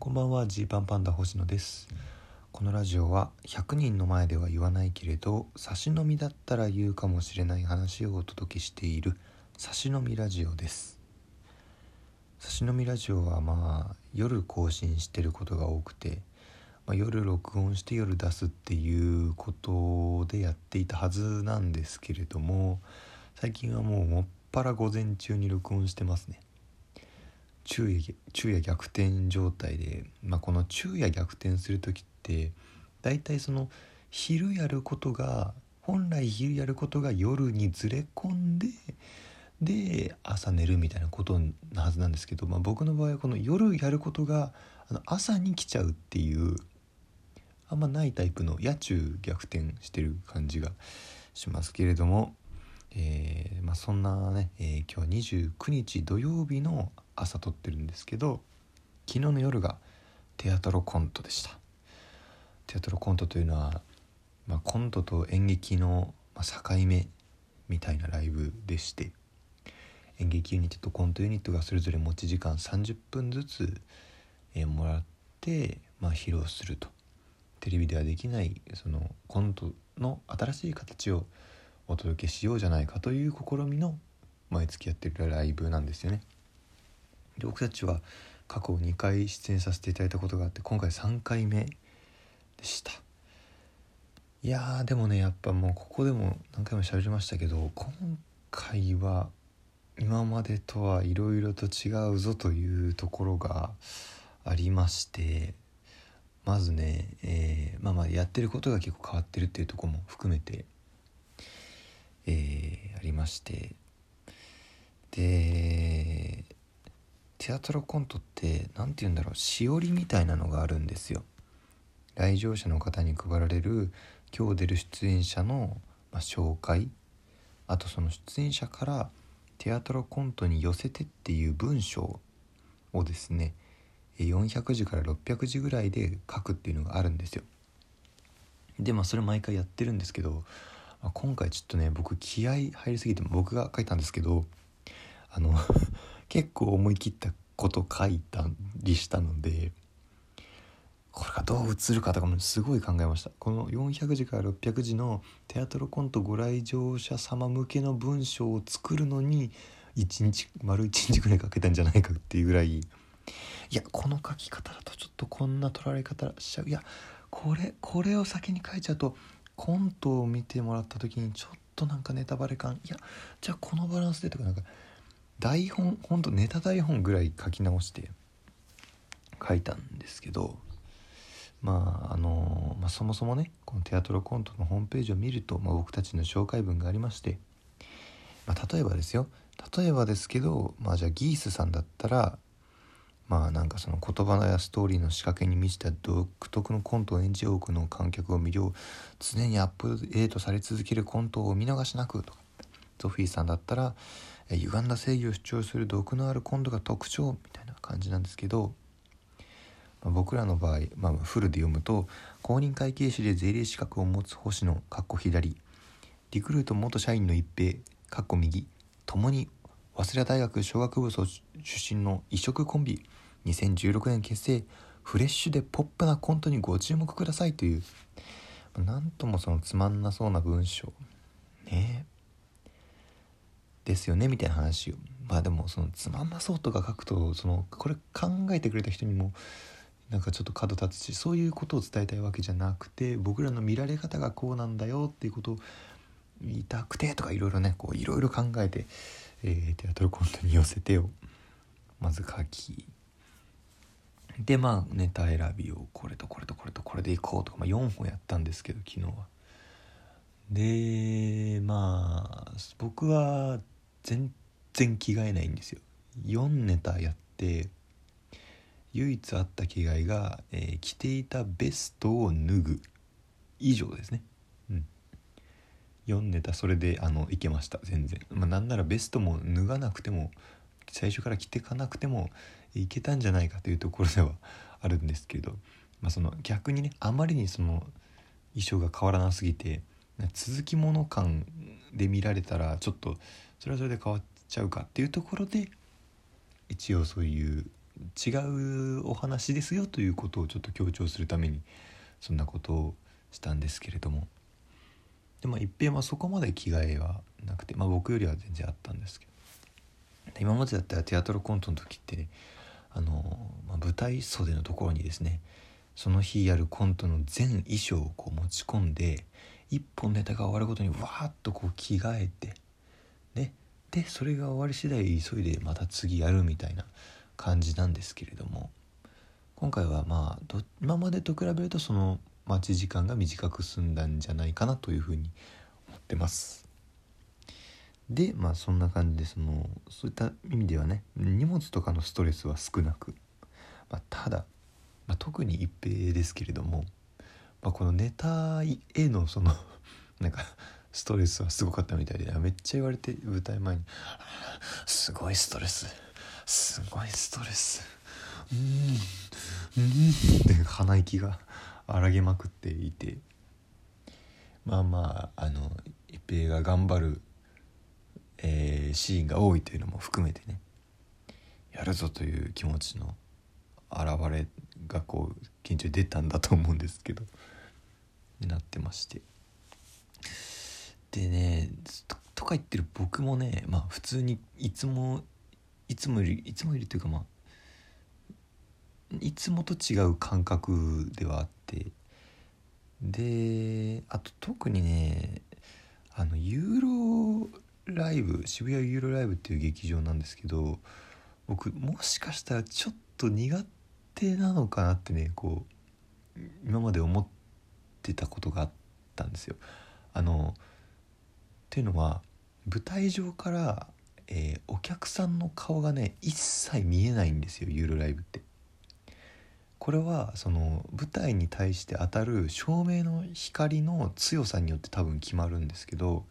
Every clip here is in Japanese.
こんばんはジーパンパンダ星野です。このラジオは100人の前では言わないけれど差し飲みだったら言うかもしれない話をお届けしている差し飲みラジオです。差し飲みラジオはまあ夜更新してることが多くて、まあ、夜録音して夜出すっていうことでやっていたはずなんですけれども最近はもうもっぱら午前中に録音してますね。昼夜昼夜逆転状態で、まあ、この昼夜逆転する時って大体その昼やることが本来昼やることが夜にずれ込んでで朝寝るみたいなことなはずなんですけど、まあ、僕の場合はこの夜やることが朝に来ちゃうっていうあんまないタイプの夜中逆転してる感じがしますけれども、えーまあ、そんなね、えー、今日29日土曜日の朝撮ってるんですけど昨日の夜がテアトロコントでしたテアトロコントというのは、まあ、コントと演劇の境目みたいなライブでして演劇ユニットとコントユニットがそれぞれ持ち時間30分ずつ、え、もらって、まあ、披露するとテレビではできないそのコントの新しい形をお届けしようじゃないかという試みの毎月やってるライブなんですよね。で僕たちは過去2回出演させていただいたことがあって今回3回目でした。いやーでもねやっぱもうここでも何回も喋りましたけど今回は今までとはいろいろと違うぞというところがありましてまずね、えー、まあまあやってることが結構変わってるっていうとこも含めて、えー、ありましてでテアトロコントって何て言うんだろうしおりみたいなのがあるんですよ。来場者の方に配られる今日出る出演者の、まあ、紹介。あとその出演者からテアトロコントに寄せてっていう文章をですね400字から600字ぐらいで書くっていうのがあるんですよ。でまあそれ毎回やってるんですけど、まあ、今回ちょっとね僕気合入りすぎて僕が書いたんですけどあの結構思い切ったこと書いたりしたのでこれがどう映るかとかもすごい考えました。この400字から600字のテアトロコントご来場者様向けの文章を作るのに1日丸1日ぐらいかけたんじゃないかっていうぐらい。いやこの書き方だとちょっとこんな取られ方しちゃう。いやこれこれを先に書いちゃうとコントを見てもらった時にちょっとなんかネタバレ感。いやじゃあこのバランスでとかなんか台本ほんとネタ台本ぐらい書き直して書いたんですけどまああの、まあ、そもそもねこのテアトロコントのホームページを見ると、まあ、僕たちの紹介文がありまして、まあ、例えばですよ。例えばですけど、まあ、じゃあギースさんだったらまあなんかその言葉やストーリーの仕掛けに満ちた独特のコントを演じ多くの観客を魅了常にアップデートされ続けるコントを見逃しなくとかゾフィーさんだったら歪んだ正義を主張する毒のあるコントが特徴みたいな感じなんですけど、まあ、僕らの場合、まあ、フルで読むと公認会計士で税理士資格を持つ星野かっこ左リクルート元社員の一平かっこ右ともに早稲田大学小学部出身の異色コンビ2016年結成フレッシュでポップなコントにご注目くださいというなんともそのつまんなそうな文章。ね。えですよねみたいな話まあでもそのつまんなそうとか書くとそのこれ考えてくれた人にもなんかちょっと角立つしそういうことを伝えたいわけじゃなくて僕らの見られ方がこうなんだよっていうことを言いたくてとかいろいろねこういろいろ考えて、えー、テアトルコントに寄せてをまず書きでまあネタ選びをこれとこれとこれとこれでいこうとか、まあ、4本やったんですけど昨日は。でまあ僕は全然着替えないんですよ。4ネタやって唯一あった着替えが、えー、着ていたベストを脱ぐ。以上ですね。うん。4ネタそれであのいけました。全然。まあなんならベストも脱がなくても最初から着てかなくてもいけたんじゃないかというところでは あるんですけど、まあ、その逆にねあまりにその衣装が変わらなすぎて続きもの感で見られたらちょっとそれはそれで変わっちゃうかっていうところで一応そういう違うお話ですよということをちょっと強調するためにそんなことをしたんですけれども。でまあ一平はそこまで着替えはなくて、まあ、僕よりは全然あったんですけど。今までだったらテアトルコントの時ってあの、まあ、舞台袖のところにですねその日やるコントの全衣装をこう持ち込んで一本ネタが終わるごとにわーっとこう着替えてね。でそれが終わり次第急いでまた次やるみたいな感じなんですけれども。今回はまあ今までと比べるとその待ち時間が短く済んだんじゃないかなというふうに思ってます。でまあそんな感じでそのそういった意味ではね荷物とかのストレスは少なく、まあ、ただ、まあ、特に一平ですけれども、まあ、このネタへのそのなんかストレスはすごかったみたいでめっちゃ言われて舞台前に「すごいストレスすごいストレス。うんうん」って鼻息が荒げまくっていて。まあまああの一平が頑張るえー、シーンが多いというのも含めてねやるぞという気持ちの表れがこう緊張出たんだと思うんですけどになってまして。でねとか言ってる僕もねまあ普通にいつもいつもよりいつもよりというかまあいつもと違う感覚ではあってであと特にねあのユーロライブ渋谷ユーロライブっていう劇場なんですけど僕もしかしたらちょっと苦手なのかなってねこう今まで思ってたことがあったんですよ。あのっていうのは舞台上から、えー、お客さんの顔がね一切見えないんですよユーロライブって。これはその舞台に対して当たる照明の光の強さによって多分決まるんですけど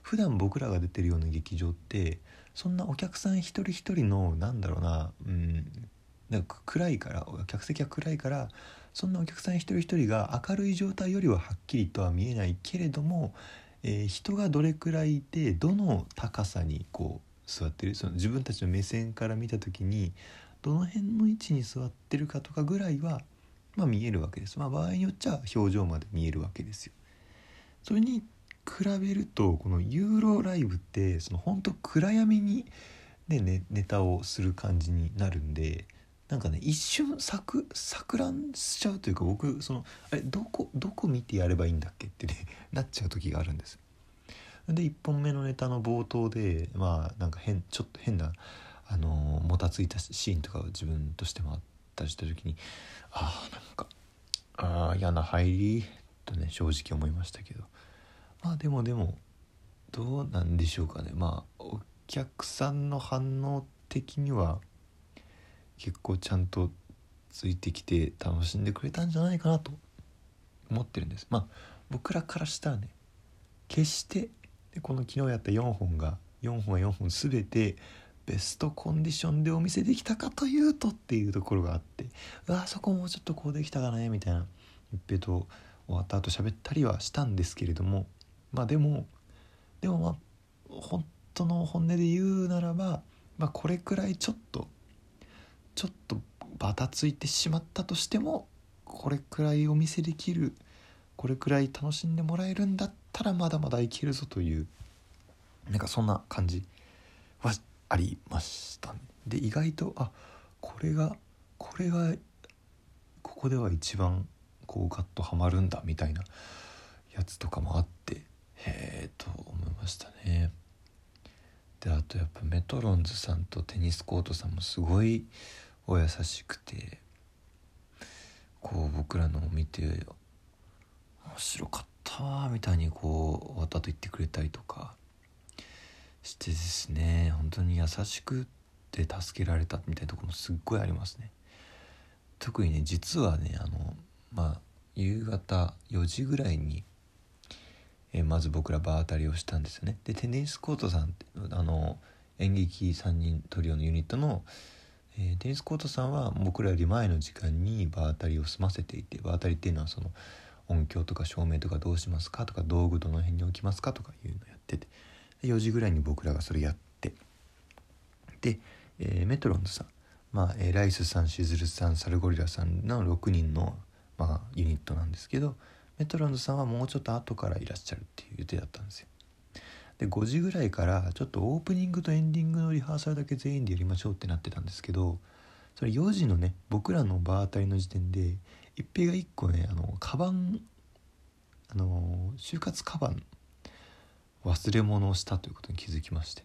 普段僕らが出てるような劇場ってそんなお客さん一人一人のなんだろうなうんなんか暗いから客席が暗いからそんなお客さん一人一人が明るい状態よりははっきりとは見えないけれども、えー、人がどれくらいいてどの高さにこう座ってるその自分たちの目線から見た時にどの辺の位置に座ってるかとかぐらいは、まあ、見えるわけです。まあ、場合によっちゃ表情まで見えるわけですよ。それに比べるとこのユーロライブってその本当暗闇に、ね、ねネタをする感じになるんでなんかね一瞬錯錯乱しちゃうというか僕そのあれどこどこ見てやればいいんだっけってね なっちゃう時があるんです。で1本目のネタの冒頭でまあなんか変ちょっと変なあのもたついたシーンとかを自分としてもあったりした時にああなんかああ嫌な入りとね正直思いましたけどまあでもでもどうなんでしょうかねまあお客さんの反応的には結構ちゃんとついてきて楽しんでくれたんじゃないかなと思ってるんです。まあ僕らからしたらね決してでこの昨日やった4本が4本は4本全てベストコンディションでお見せできたかというとっていうところがあってうわそこもうちょっとこうできたかねみたいな一平と終わった後喋ったりはしたんですけれどもまあでもでもまあ本当の本音で言うならば、まあ、これくらいちょっとちょっとバタついてしまったとしてもこれくらいお見せできるこれくらい楽しんでもらえるんだったらまだまだいけるぞというなんかそんな感じはありましたね。で意外とあこれがこれがここでは一番こうガッとはまるんだみたいなやつとかもあってへえと思いましたね。であとやっぱメトロンズさんとテニスコートさんもすごいお優しくてこう僕らのを見て面白かったわみたいにこう終わったと言ってくれたりとかしてですね本当に優しくて助けられたみたいなところもすっごいありますね。特にね実はねあのまあ夕方4時ぐらいにえー、まず僕ら場当たりをしたんですよね。でテニスコートさんあの演劇3人トリオのユニットの、えー、テニスコートさんは僕らより前の時間に場当たりを済ませていて場当たりっていうのはその音響とか照明とかどうしますかとか道具どの辺に置きますかとかいうのをやってて4時ぐらいに僕らがそれやってで、えー、メトロンズさん。まあ、えーライスさんしずるさんサルゴリラさんの6人の、まあ、ユニットなんですけどメトロノさんはもうちょっと後からいらっしゃるっていう予定だったんですよ。で5時ぐらいからちょっとオープニングとエンディングのリハーサルだけ全員でやりましょうってなってたんですけどそれ4時のね僕らの場当たりの時点で一平が1個ねあのカバンあの就活カバン忘れ物をしたということに気づきまして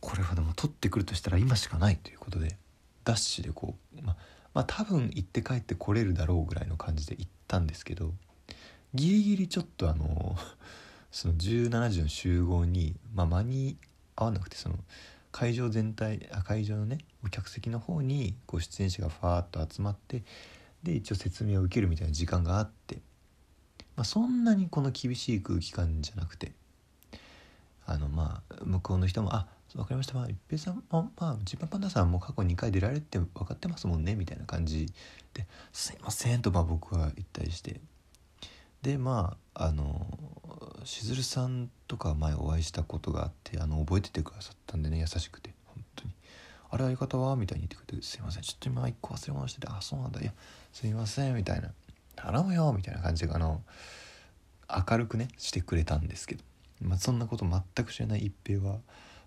これはでも取ってくるとしたら今しかないということでダッシュでこうまあまあ多分行って帰ってこれるだろうぐらいの感じで行ったんですけどギリギリちょっとあの その17時の集合に、まあ、間に合わなくてその会場全体あ会場のね客席の方にこう出演者がファーッと集まってで一応説明を受けるみたいな時間があって、まあ、そんなにこの厳しい空気感じゃなくてあのまあ向こうの人も「あ分かりました。まあ一平さんもまあジッパーパンダさんも過去2回出られて分かってますもんね」みたいな感じで「すいません」とまあ僕は言ったりして。でまああのしずるさんとか前お会いしたことがあってあの覚えててくださったんでね優しくて本当に「あれ相方は?」みたいに言ってくれて「すいません。ちょっと今一個忘れ物しててあそうなんだ。いやすいません」みたいな「頼むよ」みたいな感じであの明るくねしてくれたんですけど、まあ、そんなこと全く知らない一平は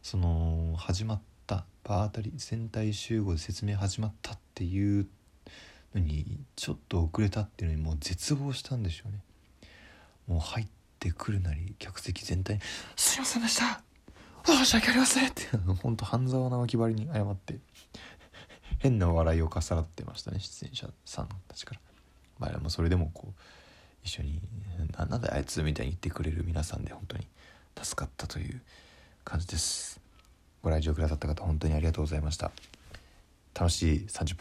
その始まった場当たり全体集合で説明始まったっていうのにちょっと遅れたっていうのにもう絶望したんでしょうね。もう入ってくるなり客席全体に「すいませんでした。申し訳ありません」ってほんと半沢直樹ばりに謝って変な笑いをかさらってましたね出演者さんたちから。まあもそれでもこう一緒に「なんだあいつ」みたいに言ってくれる皆さんで本当に助かったという感じです。ご来場くださった方本当にありがとうございました。楽しい30分